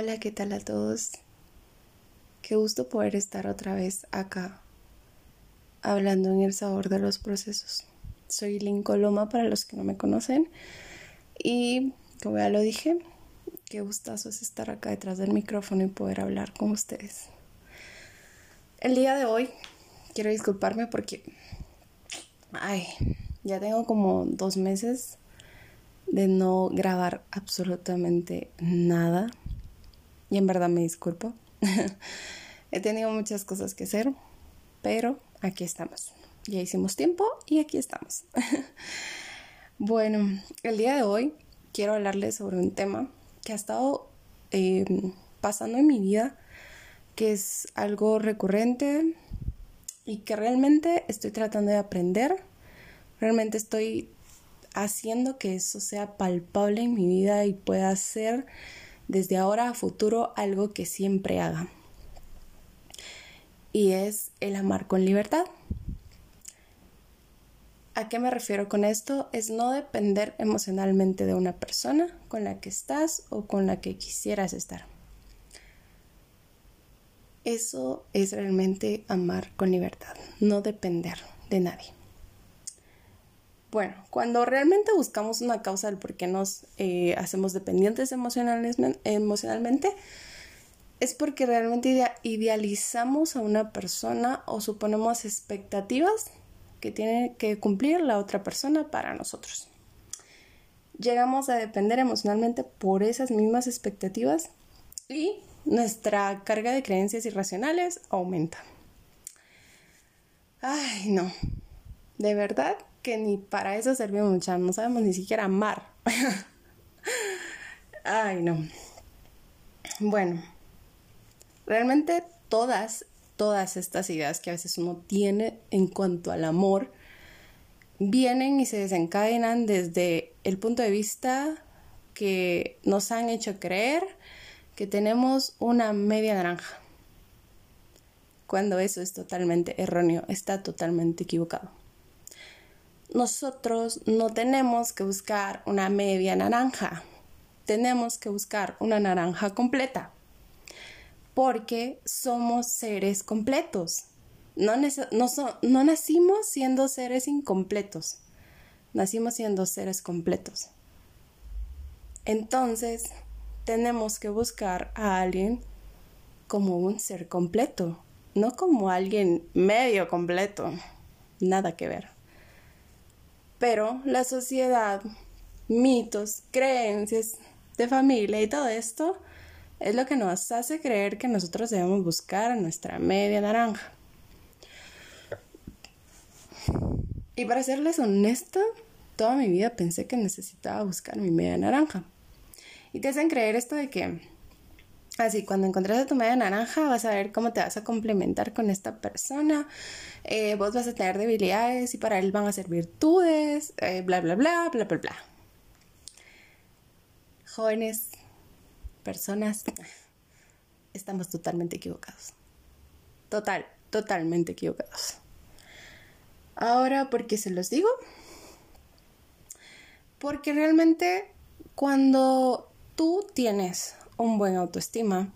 Hola, ¿qué tal a todos? Qué gusto poder estar otra vez acá hablando en el sabor de los procesos. Soy Lynn Coloma para los que no me conocen y como ya lo dije, qué gustazo es estar acá detrás del micrófono y poder hablar con ustedes. El día de hoy quiero disculparme porque, ay, ya tengo como dos meses de no grabar absolutamente nada y en verdad me disculpo. He tenido muchas cosas que hacer, pero aquí estamos. Ya hicimos tiempo y aquí estamos. bueno, el día de hoy quiero hablarles sobre un tema que ha estado em, pasando en mi vida, que es algo recurrente y que realmente estoy tratando de aprender. Realmente estoy haciendo que eso sea palpable en mi vida y pueda ser desde ahora a futuro algo que siempre haga. Y es el amar con libertad. ¿A qué me refiero con esto? Es no depender emocionalmente de una persona con la que estás o con la que quisieras estar. Eso es realmente amar con libertad, no depender de nadie. Bueno, cuando realmente buscamos una causa del por qué nos eh, hacemos dependientes emocionalmente, es porque realmente idealizamos a una persona o suponemos expectativas que tiene que cumplir la otra persona para nosotros. Llegamos a depender emocionalmente por esas mismas expectativas y nuestra carga de creencias irracionales aumenta. Ay, no. De verdad que ni para eso servimos mucha, no sabemos ni siquiera amar. Ay, no. Bueno, realmente todas, todas estas ideas que a veces uno tiene en cuanto al amor, vienen y se desencadenan desde el punto de vista que nos han hecho creer que tenemos una media naranja. Cuando eso es totalmente erróneo, está totalmente equivocado nosotros no tenemos que buscar una media naranja, tenemos que buscar una naranja completa, porque somos seres completos. No, nacimos siendo seres incompletos, nacimos siendo seres completos. Entonces, tenemos que buscar a alguien como un ser completo, no como alguien medio completo. Nada que ver. Pero la sociedad, mitos, creencias de familia y todo esto es lo que nos hace creer que nosotros debemos buscar a nuestra media naranja. Y para serles honesta, toda mi vida pensé que necesitaba buscar mi media naranja. Y te hacen creer esto de que Así, cuando encontres a tu media naranja, vas a ver cómo te vas a complementar con esta persona. Eh, vos vas a tener debilidades y para él van a ser virtudes, eh, bla, bla, bla, bla, bla, bla. Jóvenes, personas, estamos totalmente equivocados. Total, totalmente equivocados. Ahora, ¿por qué se los digo? Porque realmente cuando tú tienes un buen autoestima,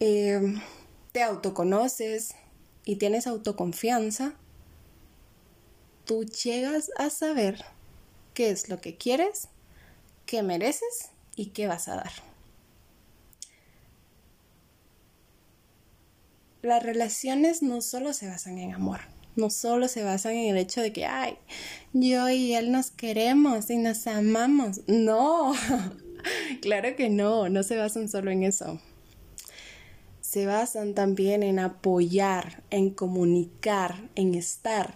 eh, te autoconoces y tienes autoconfianza, tú llegas a saber qué es lo que quieres, qué mereces y qué vas a dar. Las relaciones no solo se basan en amor, no solo se basan en el hecho de que, ay, yo y él nos queremos y nos amamos. No, claro que no, no se basan solo en eso. Se basan también en apoyar, en comunicar, en estar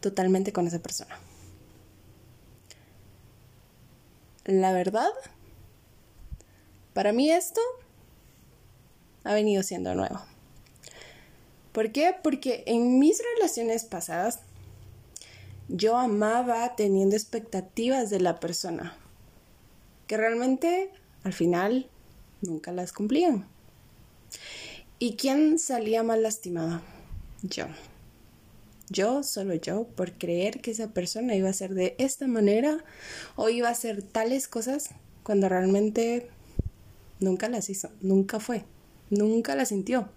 totalmente con esa persona. La verdad, para mí esto ha venido siendo nuevo. ¿Por qué? Porque en mis relaciones pasadas yo amaba teniendo expectativas de la persona que realmente al final nunca las cumplían. ¿Y quién salía más lastimada? Yo. Yo, solo yo, por creer que esa persona iba a ser de esta manera o iba a hacer tales cosas cuando realmente nunca las hizo, nunca fue, nunca las sintió.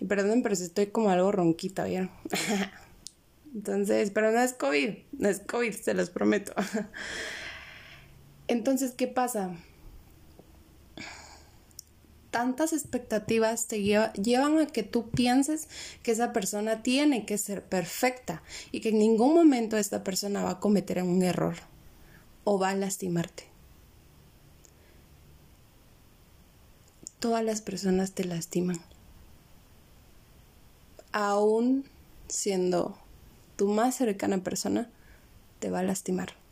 Y perdón, pero estoy como algo ronquita, ¿vieron? Entonces, pero no es COVID, no es COVID, se los prometo. Entonces, ¿qué pasa? Tantas expectativas te llevan a que tú pienses que esa persona tiene que ser perfecta y que en ningún momento esta persona va a cometer un error o va a lastimarte. Todas las personas te lastiman. Aún siendo tu más cercana persona, te va a lastimar.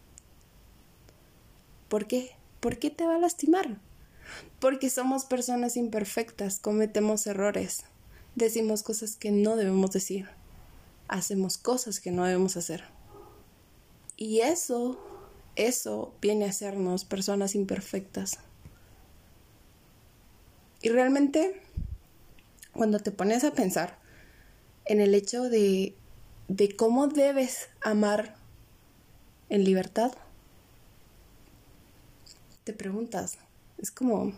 ¿Por qué? ¿Por qué te va a lastimar? Porque somos personas imperfectas, cometemos errores, decimos cosas que no debemos decir, hacemos cosas que no debemos hacer. Y eso, eso viene a hacernos personas imperfectas. Y realmente, cuando te pones a pensar en el hecho de de cómo debes amar en libertad, te preguntas, es como,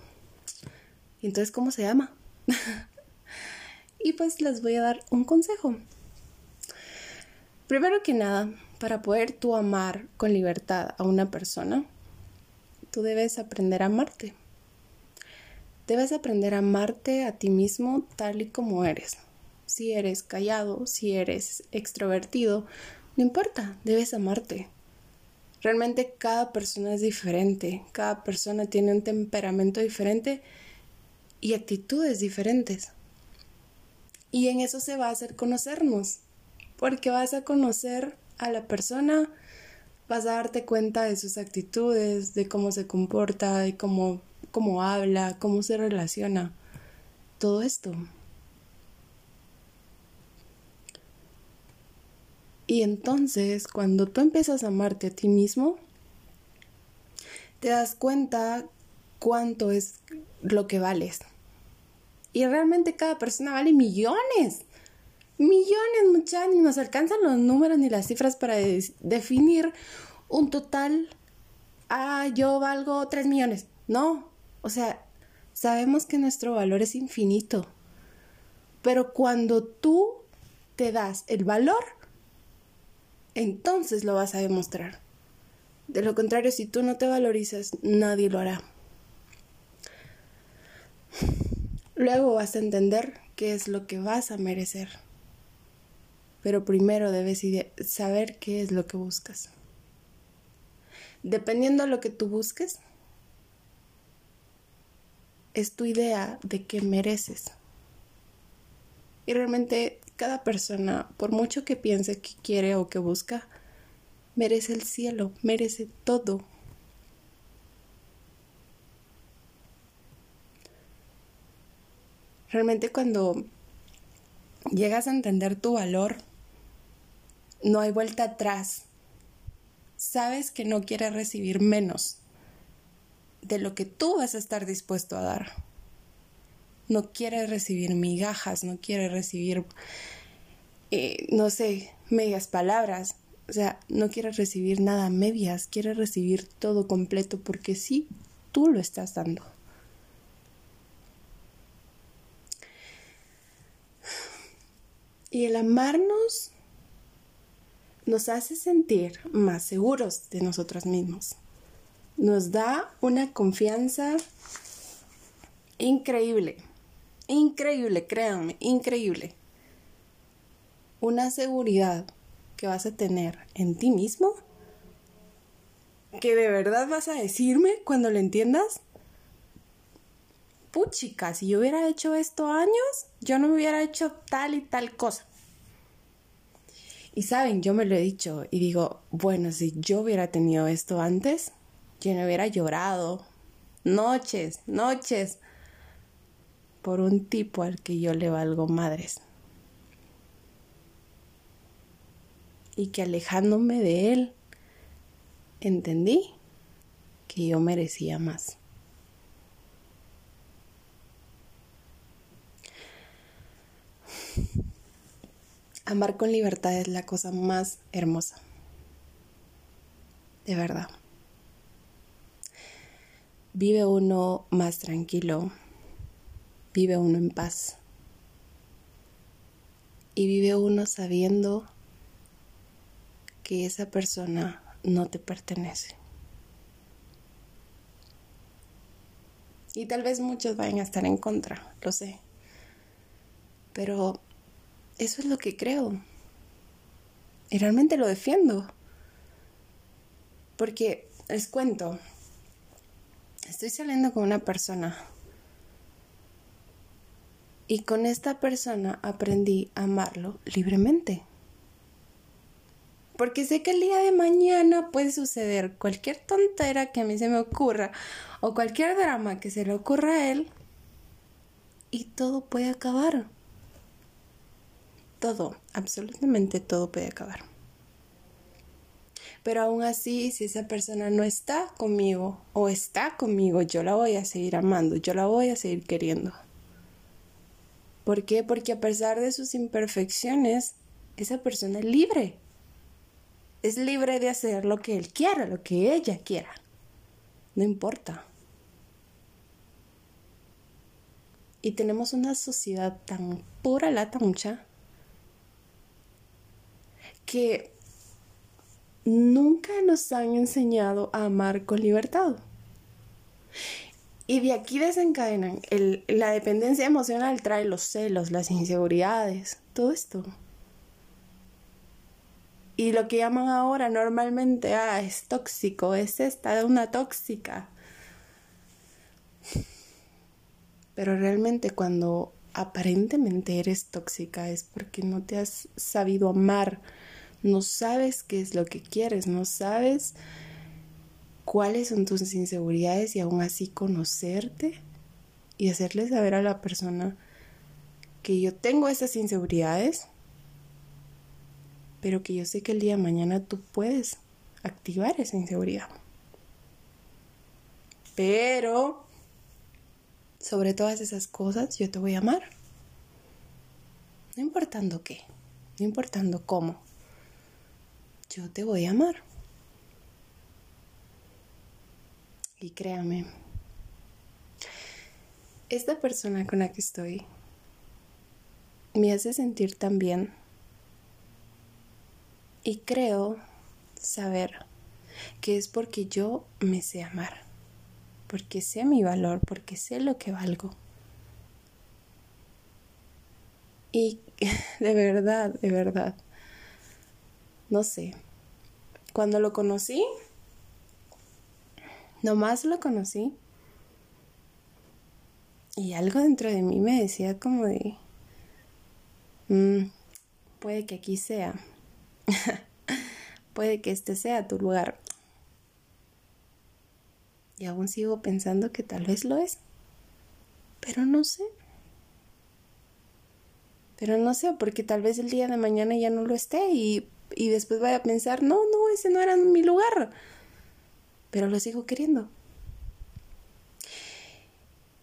¿y entonces cómo se llama? y pues les voy a dar un consejo. Primero que nada, para poder tú amar con libertad a una persona, tú debes aprender a amarte. Debes aprender a amarte a ti mismo tal y como eres si eres callado, si eres extrovertido, no importa, debes amarte. Realmente cada persona es diferente, cada persona tiene un temperamento diferente y actitudes diferentes. Y en eso se va a hacer conocernos, porque vas a conocer a la persona, vas a darte cuenta de sus actitudes, de cómo se comporta, de cómo, cómo habla, cómo se relaciona. Todo esto. Y entonces, cuando tú empiezas a amarte a ti mismo, te das cuenta cuánto es lo que vales. Y realmente cada persona vale millones. Millones, muchachos, ni nos alcanzan los números ni las cifras para definir un total. Ah, yo valgo 3 millones. No, o sea, sabemos que nuestro valor es infinito. Pero cuando tú te das el valor, entonces lo vas a demostrar. De lo contrario, si tú no te valorizas, nadie lo hará. Luego vas a entender qué es lo que vas a merecer. Pero primero debes saber qué es lo que buscas. Dependiendo de lo que tú busques, es tu idea de qué mereces. Y realmente cada persona, por mucho que piense que quiere o que busca, merece el cielo, merece todo. Realmente cuando llegas a entender tu valor, no hay vuelta atrás. Sabes que no quieres recibir menos de lo que tú vas a estar dispuesto a dar no quiere recibir migajas, no quiere recibir, eh, no sé, medias palabras. O sea, no quiere recibir nada medias, quiere recibir todo completo porque sí, tú lo estás dando. Y el amarnos nos hace sentir más seguros de nosotros mismos. Nos da una confianza increíble. Increíble, créanme, increíble. Una seguridad que vas a tener en ti mismo, que de verdad vas a decirme cuando lo entiendas. Puchica, si yo hubiera hecho esto años, yo no me hubiera hecho tal y tal cosa. Y saben, yo me lo he dicho y digo, bueno, si yo hubiera tenido esto antes, yo no hubiera llorado noches, noches por un tipo al que yo le valgo madres. Y que alejándome de él, entendí que yo merecía más. Amar con libertad es la cosa más hermosa. De verdad. vive uno más tranquilo, vive uno en paz y vive uno sabiendo que esa persona no te pertenece. Y tal vez muchos vayan a estar en contra, lo sé. Pero eso es lo que creo. Y realmente lo defiendo. Porque les cuento, estoy saliendo con una persona y con esta persona aprendí a amarlo libremente. Porque sé que el día de mañana puede suceder cualquier tontera que a mí se me ocurra o cualquier drama que se le ocurra a él y todo puede acabar. Todo, absolutamente todo puede acabar. Pero aún así, si esa persona no está conmigo o está conmigo, yo la voy a seguir amando, yo la voy a seguir queriendo. ¿Por qué? Porque a pesar de sus imperfecciones, esa persona es libre. Es libre de hacer lo que él quiera, lo que ella quiera. No importa. Y tenemos una sociedad tan pura lata mucha que nunca nos han enseñado a amar con libertad. Y de aquí desencadenan la dependencia emocional, trae los celos, las inseguridades, todo esto. Y lo que llaman ahora normalmente, ah, es tóxico, es esta, una tóxica. Pero realmente cuando aparentemente eres tóxica es porque no te has sabido amar, no sabes qué es lo que quieres, no sabes cuáles son tus inseguridades y aún así conocerte y hacerle saber a la persona que yo tengo esas inseguridades, pero que yo sé que el día de mañana tú puedes activar esa inseguridad. Pero sobre todas esas cosas yo te voy a amar. No importando qué, no importando cómo, yo te voy a amar. Y créame, esta persona con la que estoy me hace sentir tan bien. Y creo saber que es porque yo me sé amar, porque sé mi valor, porque sé lo que valgo. Y de verdad, de verdad, no sé, cuando lo conocí, Nomás lo conocí. Y algo dentro de mí me decía como de... Mm, puede que aquí sea. puede que este sea tu lugar. Y aún sigo pensando que tal vez lo es. Pero no sé. Pero no sé, porque tal vez el día de mañana ya no lo esté y, y después vaya a pensar, no, no, ese no era mi lugar pero lo sigo queriendo.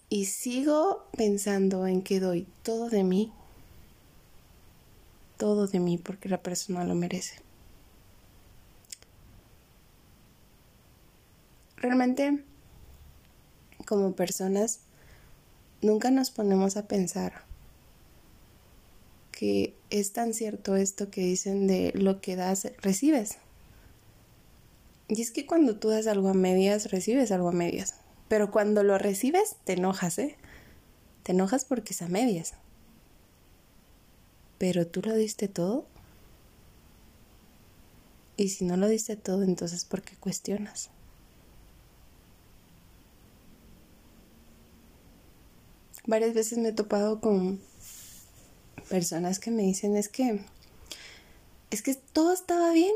Y sigo pensando en que doy todo de mí, todo de mí, porque la persona lo merece. Realmente, como personas, nunca nos ponemos a pensar que es tan cierto esto que dicen de lo que das, recibes. Y es que cuando tú das algo a medias, recibes algo a medias. Pero cuando lo recibes, te enojas, ¿eh? Te enojas porque es a medias. Pero tú lo diste todo. Y si no lo diste todo, entonces ¿por qué cuestionas? Varias veces me he topado con personas que me dicen es que es que todo estaba bien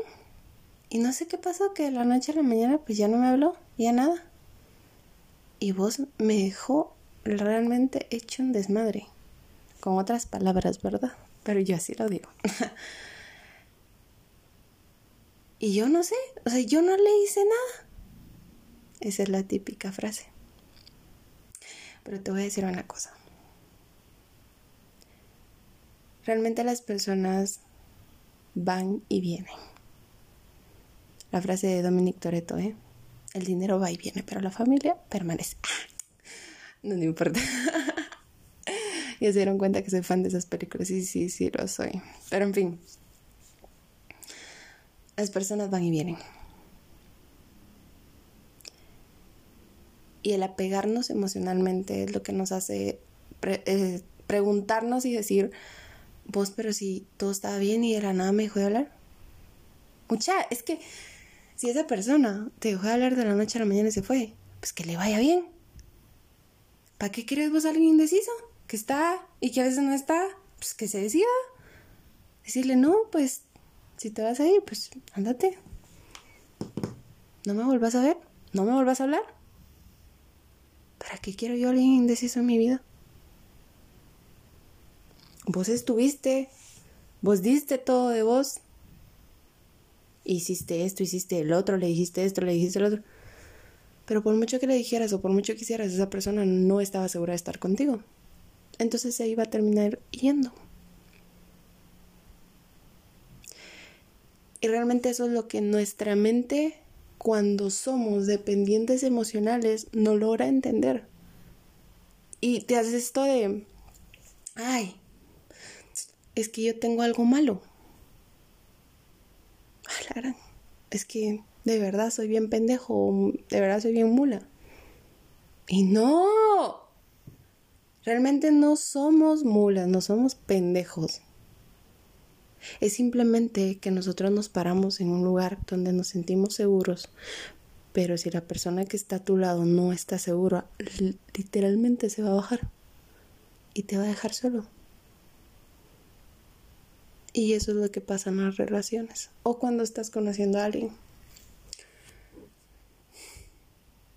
y no sé qué pasó, que de la noche a la mañana pues ya no me habló, ya nada. Y vos me dejó realmente hecho un desmadre. Con otras palabras, ¿verdad? Pero yo así lo digo. y yo no sé, o sea, yo no le hice nada. Esa es la típica frase. Pero te voy a decir una cosa. Realmente las personas van y vienen la frase de Dominic Toretto, ¿eh? El dinero va y viene, pero la familia permanece. No me importa. ya se dieron cuenta que soy fan de esas películas. Sí, sí, sí, lo soy. Pero en fin. Las personas van y vienen. Y el apegarnos emocionalmente es lo que nos hace eh, preguntarnos y decir, vos, pero si todo estaba bien y de la nada me dejó de hablar. Mucha, es que si esa persona te dejó de hablar de la noche a la mañana y se fue, pues que le vaya bien. ¿Para qué quieres vos a alguien indeciso? Que está y que a veces no está, pues que se decida. Decirle, no, pues si te vas a ir, pues ándate. No me vuelvas a ver, no me vuelvas a hablar. ¿Para qué quiero yo a alguien indeciso en mi vida? Vos estuviste, vos diste todo de vos. Hiciste esto, hiciste el otro, le dijiste esto, le dijiste el otro. Pero por mucho que le dijeras o por mucho que quisieras, esa persona no estaba segura de estar contigo. Entonces se iba a terminar yendo. Y realmente eso es lo que nuestra mente, cuando somos dependientes emocionales, no logra entender. Y te haces esto de, ay, es que yo tengo algo malo. Es que de verdad soy bien pendejo, de verdad soy bien mula. Y no, realmente no somos mulas, no somos pendejos. Es simplemente que nosotros nos paramos en un lugar donde nos sentimos seguros, pero si la persona que está a tu lado no está segura, literalmente se va a bajar y te va a dejar solo. Y eso es lo que pasa en las relaciones o cuando estás conociendo a alguien.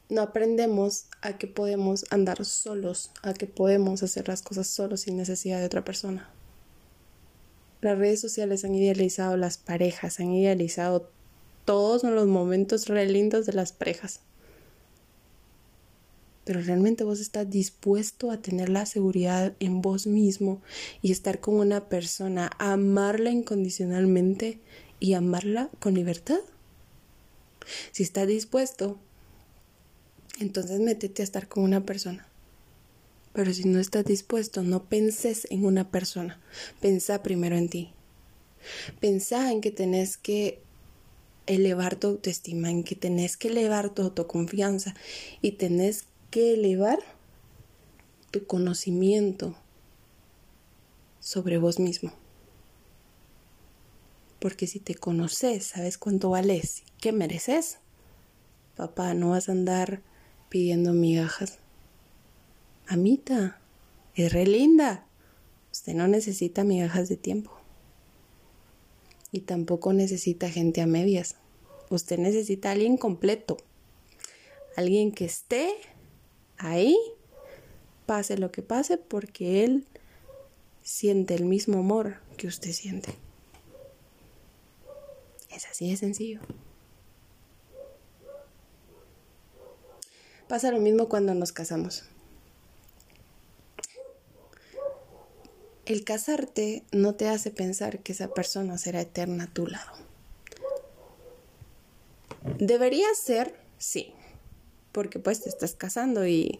No aprendemos a que podemos andar solos, a que podemos hacer las cosas solos sin necesidad de otra persona. Las redes sociales han idealizado las parejas, han idealizado todos los momentos re lindos de las parejas pero realmente vos estás dispuesto a tener la seguridad en vos mismo y estar con una persona, amarla incondicionalmente y amarla con libertad. Si estás dispuesto, entonces métete a estar con una persona. Pero si no estás dispuesto, no penses en una persona. Pensa primero en ti. Pensá en que tenés que elevar tu autoestima, en que tenés que elevar tu autoconfianza y tenés que elevar tu conocimiento sobre vos mismo. Porque si te conoces, sabes cuánto vales qué mereces, papá, no vas a andar pidiendo migajas. Amita, es re linda. Usted no necesita migajas de tiempo. Y tampoco necesita gente a medias. Usted necesita a alguien completo. Alguien que esté ahí, pase lo que pase, porque él siente el mismo amor que usted siente. Es así de sencillo. Pasa lo mismo cuando nos casamos. El casarte no te hace pensar que esa persona será eterna a tu lado. Debería ser, sí, porque pues te estás casando y,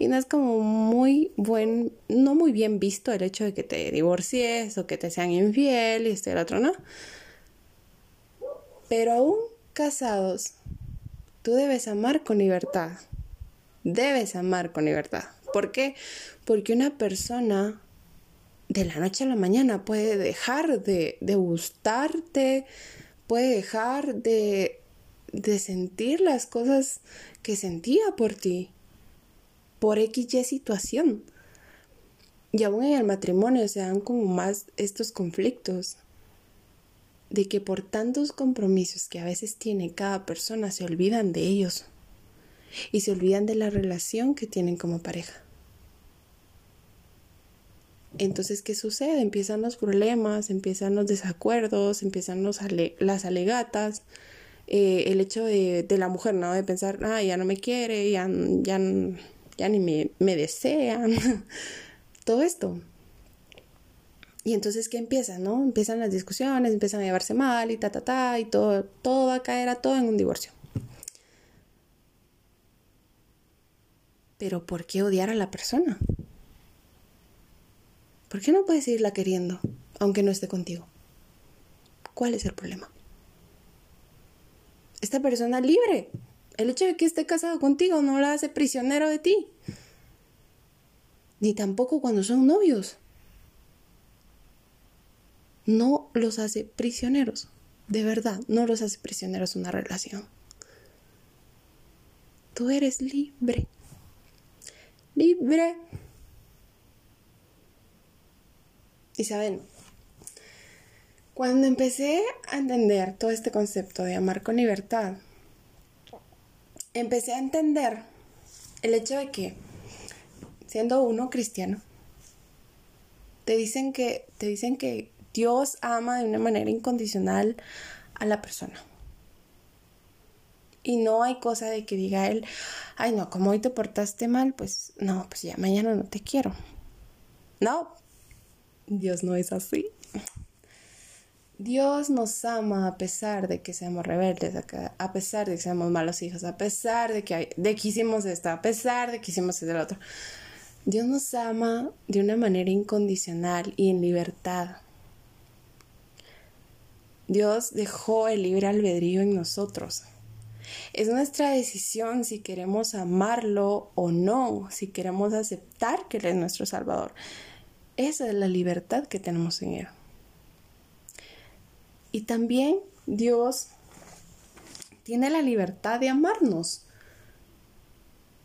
no es como muy buen, no muy bien visto el hecho de que te divorcies o que te sean infiel y este el otro, ¿no? Pero aún casados, tú debes amar con libertad. Debes amar con libertad. ¿Por qué? Porque una persona de la noche a la mañana puede dejar de, de gustarte, puede dejar de, de sentir las cosas que sentía por ti, por XY situación. Y aún en el matrimonio se dan como más estos conflictos de que por tantos compromisos que a veces tiene cada persona se olvidan de ellos y se olvidan de la relación que tienen como pareja. Entonces, ¿qué sucede? Empiezan los problemas, empiezan los desacuerdos, empiezan los las alegatas, eh, el hecho de, de, la mujer, ¿no? De pensar, ah, ya no me quiere, ya, ya, ya ni me, me desean, todo esto. Y entonces, ¿qué empieza, no? Empiezan las discusiones, empiezan a llevarse mal y ta, ta, ta, y todo, todo va a caer a todo en un divorcio. Pero ¿por qué odiar a la persona? ¿Por qué no puedes seguirla queriendo, aunque no esté contigo? ¿Cuál es el problema? Esta persona libre. El hecho de que esté casado contigo no la hace prisionero de ti. Ni tampoco cuando son novios. No los hace prisioneros. De verdad, no los hace prisioneros una relación. Tú eres libre. Libre. Y saben, cuando empecé a entender todo este concepto de amar con libertad, empecé a entender el hecho de que, siendo uno cristiano, te dicen que, te dicen que Dios ama de una manera incondicional a la persona. Y no hay cosa de que diga él, ay no, como hoy te portaste mal, pues no, pues ya mañana no te quiero. No, Dios no es así. Dios nos ama a pesar de que seamos rebeldes, a pesar de que seamos malos hijos, a pesar de que, de que hicimos esto, a pesar de que hicimos el otro. Dios nos ama de una manera incondicional y en libertad. Dios dejó el libre albedrío en nosotros. Es nuestra decisión si queremos amarlo o no, si queremos aceptar que Él es nuestro Salvador. Esa es la libertad que tenemos en Él. Y también Dios tiene la libertad de amarnos.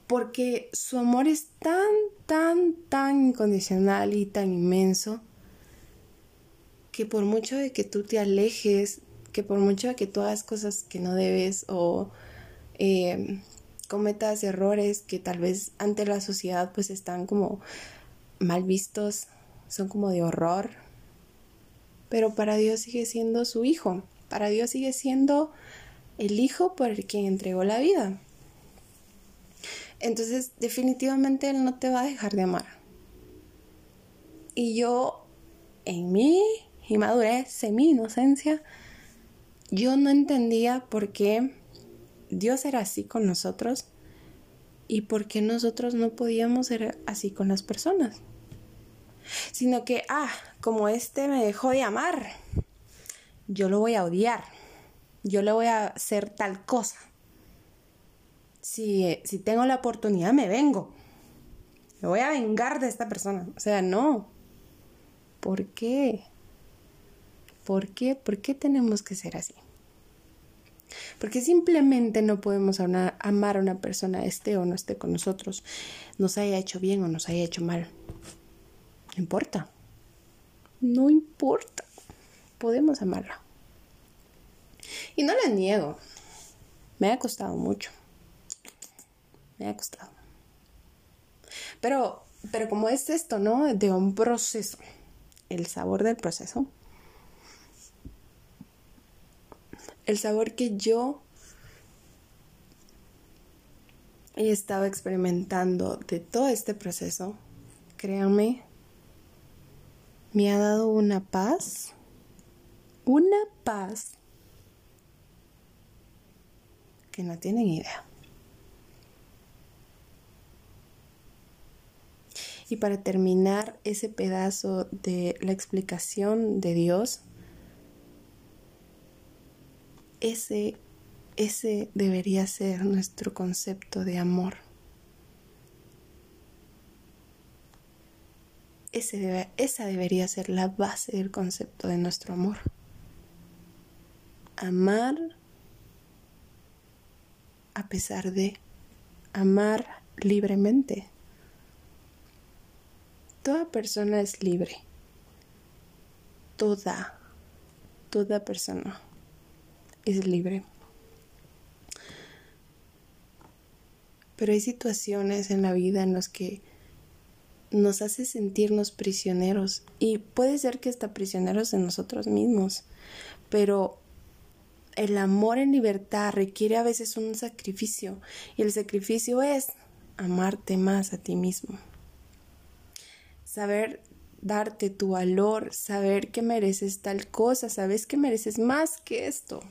Porque su amor es tan, tan, tan incondicional y tan inmenso que por mucho de que tú te alejes, que por mucho de que tú hagas cosas que no debes o eh, cometas errores que tal vez ante la sociedad pues están como mal vistos, son como de horror, pero para Dios sigue siendo su hijo, para Dios sigue siendo el hijo por el que entregó la vida. Entonces definitivamente Él no te va a dejar de amar. Y yo, en mi inmadurez, en mi inocencia, yo no entendía por qué Dios era así con nosotros y por qué nosotros no podíamos ser así con las personas sino que, ah, como este me dejó de amar, yo lo voy a odiar, yo le voy a hacer tal cosa. Si, si tengo la oportunidad, me vengo. Me voy a vengar de esta persona. O sea, no. ¿Por qué? ¿Por qué? ¿Por qué tenemos que ser así? Porque simplemente no podemos amar a una persona, esté o no esté con nosotros, nos haya hecho bien o nos haya hecho mal. No importa. No importa. Podemos amarla. Y no la niego. Me ha costado mucho. Me ha costado. Pero, pero como es esto, ¿no? De un proceso. El sabor del proceso. El sabor que yo he estado experimentando de todo este proceso, créanme, me ha dado una paz, una paz que no tienen idea. Y para terminar ese pedazo de la explicación de Dios, ese, ese debería ser nuestro concepto de amor. Esa debería ser la base del concepto de nuestro amor. Amar a pesar de amar libremente. Toda persona es libre. Toda, toda persona es libre. Pero hay situaciones en la vida en las que nos hace sentirnos prisioneros y puede ser que está prisioneros de nosotros mismos, pero el amor en libertad requiere a veces un sacrificio y el sacrificio es amarte más a ti mismo. Saber darte tu valor, saber que mereces tal cosa, sabes que mereces más que esto.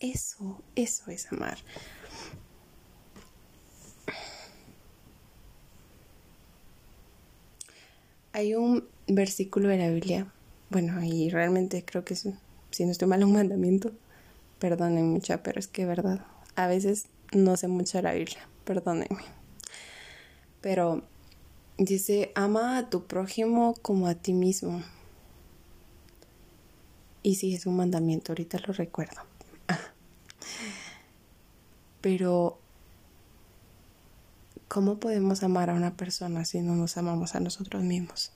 Eso, eso es amar. Hay un versículo de la Biblia, bueno, y realmente creo que es, si no estoy mal, un mandamiento. Perdonen mucha, pero es que verdad, a veces no sé mucho de la Biblia, perdónenme. Pero dice, ama a tu prójimo como a ti mismo. Y sí, es un mandamiento, ahorita lo recuerdo. Pero, ¿cómo podemos amar a una persona si no nos amamos a nosotros mismos?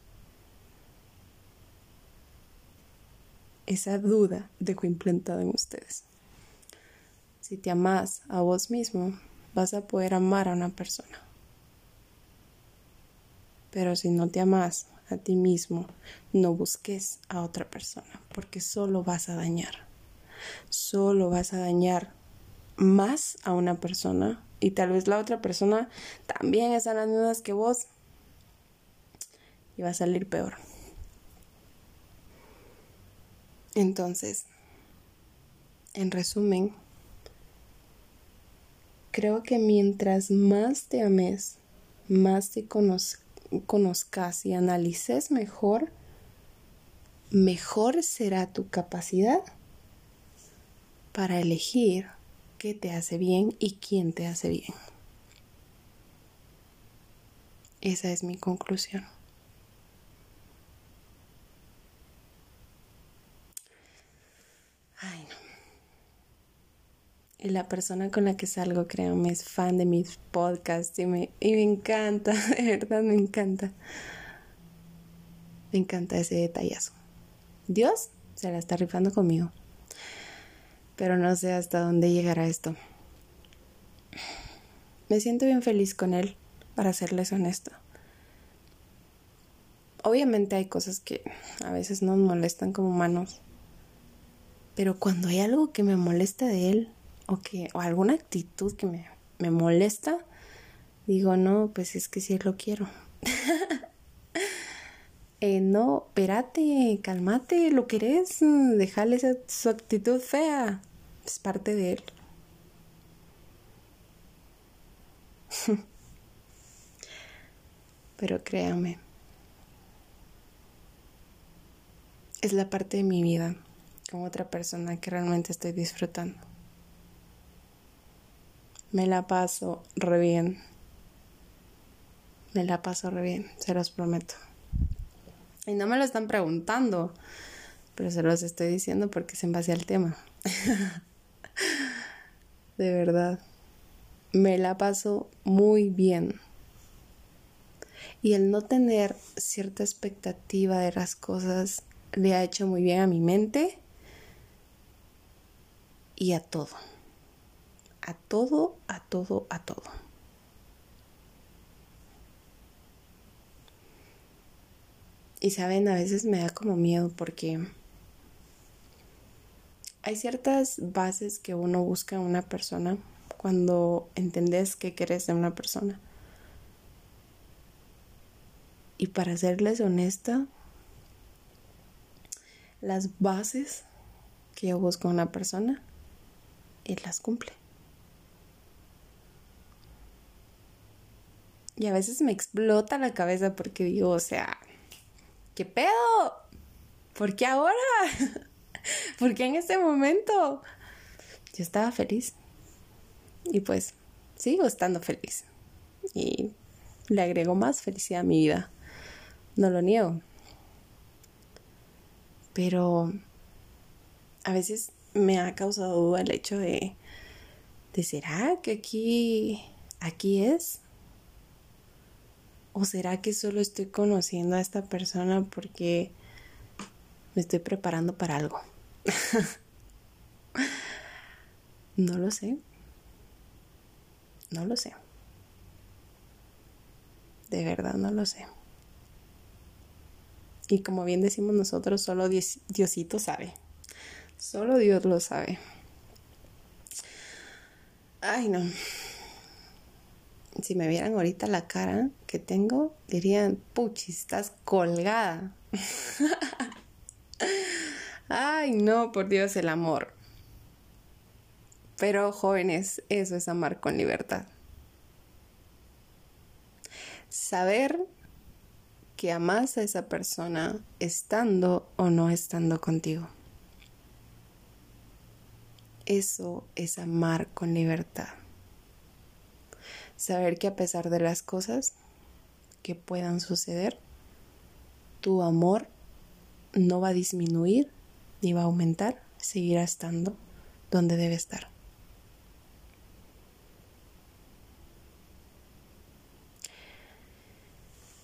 Esa duda dejo implantada en ustedes. Si te amas a vos mismo, vas a poder amar a una persona. Pero si no te amas a ti mismo, no busques a otra persona, porque solo vas a dañar. Solo vas a dañar más a una persona y tal vez la otra persona también está en las mismas que vos y va a salir peor. Entonces, en resumen, creo que mientras más te ames, más te conozcas y analices mejor, mejor será tu capacidad para elegir qué te hace bien y quién te hace bien. Esa es mi conclusión. Ay, no. Y la persona con la que salgo, créanme, es fan de mis podcasts y me, y me encanta, de verdad me encanta. Me encanta ese detallazo. Dios se la está rifando conmigo. Pero no sé hasta dónde llegará esto. Me siento bien feliz con él, para serles honesta. Obviamente hay cosas que a veces nos molestan como humanos. Pero cuando hay algo que me molesta de él, o, que, o alguna actitud que me, me molesta, digo, no, pues es que sí lo quiero. eh, no, espérate, cálmate, lo querés, dejarle esa, su actitud fea, es parte de él. Pero créanme, es la parte de mi vida con otra persona que realmente estoy disfrutando. Me la paso re bien. Me la paso re bien, se los prometo. Y no me lo están preguntando, pero se los estoy diciendo porque es en base al tema. De verdad. Me la paso muy bien. Y el no tener cierta expectativa de las cosas le ha hecho muy bien a mi mente y a todo a todo, a todo, a todo. Y saben, a veces me da como miedo porque hay ciertas bases que uno busca en una persona cuando entendés qué querés de una persona. Y para serles honesta, las bases que yo busco en una persona, él las cumple. Y a veces me explota la cabeza porque digo, o sea, ¿qué pedo? ¿Por qué ahora? ¿Por qué en este momento? Yo estaba feliz. Y pues sigo estando feliz. Y le agrego más felicidad a mi vida. No lo niego. Pero a veces me ha causado duda el hecho de, de ¿será que aquí, aquí es? ¿O será que solo estoy conociendo a esta persona porque me estoy preparando para algo? no lo sé. No lo sé. De verdad no lo sé. Y como bien decimos nosotros, solo Diosito sabe. Solo Dios lo sabe. Ay, no si me vieran ahorita la cara que tengo, dirían, puchi, estás colgada. Ay, no, por Dios, el amor. Pero jóvenes, eso es amar con libertad. Saber que amas a esa persona estando o no estando contigo. Eso es amar con libertad. Saber que a pesar de las cosas que puedan suceder, tu amor no va a disminuir ni va a aumentar, seguirá estando donde debe estar.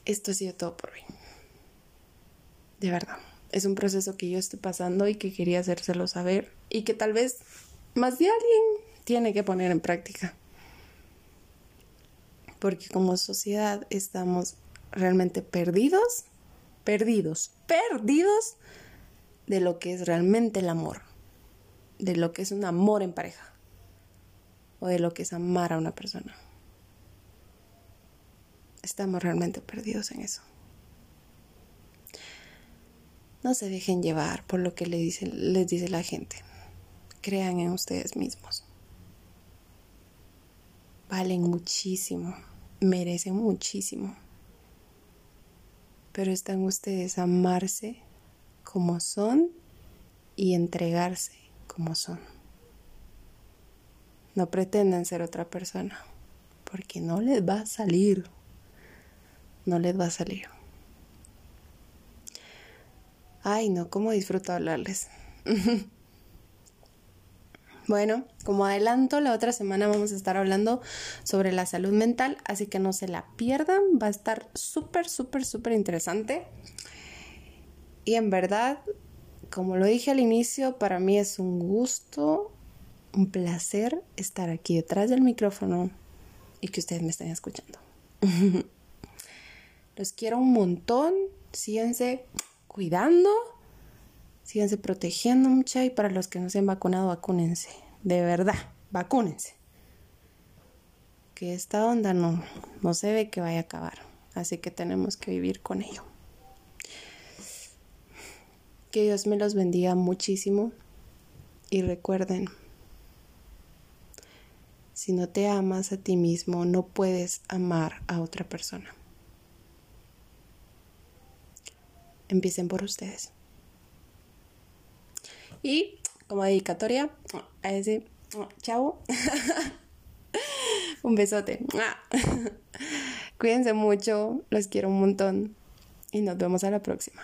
Esto ha sido todo por hoy. De verdad. Es un proceso que yo estoy pasando y que quería hacérselo saber y que tal vez más de alguien tiene que poner en práctica. Porque como sociedad estamos realmente perdidos, perdidos, perdidos de lo que es realmente el amor, de lo que es un amor en pareja o de lo que es amar a una persona. Estamos realmente perdidos en eso. No se dejen llevar por lo que les dice, les dice la gente. Crean en ustedes mismos. Valen muchísimo, merecen muchísimo. Pero están ustedes amarse como son y entregarse como son. No pretendan ser otra persona, porque no les va a salir. No les va a salir. Ay, no, cómo disfruto hablarles. Bueno, como adelanto, la otra semana vamos a estar hablando sobre la salud mental, así que no se la pierdan, va a estar súper, súper, súper interesante. Y en verdad, como lo dije al inicio, para mí es un gusto, un placer estar aquí detrás del micrófono y que ustedes me estén escuchando. Los quiero un montón, síganse cuidando síganse protegiendo mucha y para los que no se han vacunado, vacúnense. De verdad, vacúnense. Que esta onda no, no se ve que vaya a acabar. Así que tenemos que vivir con ello. Que Dios me los bendiga muchísimo. Y recuerden, si no te amas a ti mismo, no puedes amar a otra persona. Empiecen por ustedes. Y como dedicatoria, a ese chao. un besote. Cuídense mucho, los quiero un montón y nos vemos a la próxima.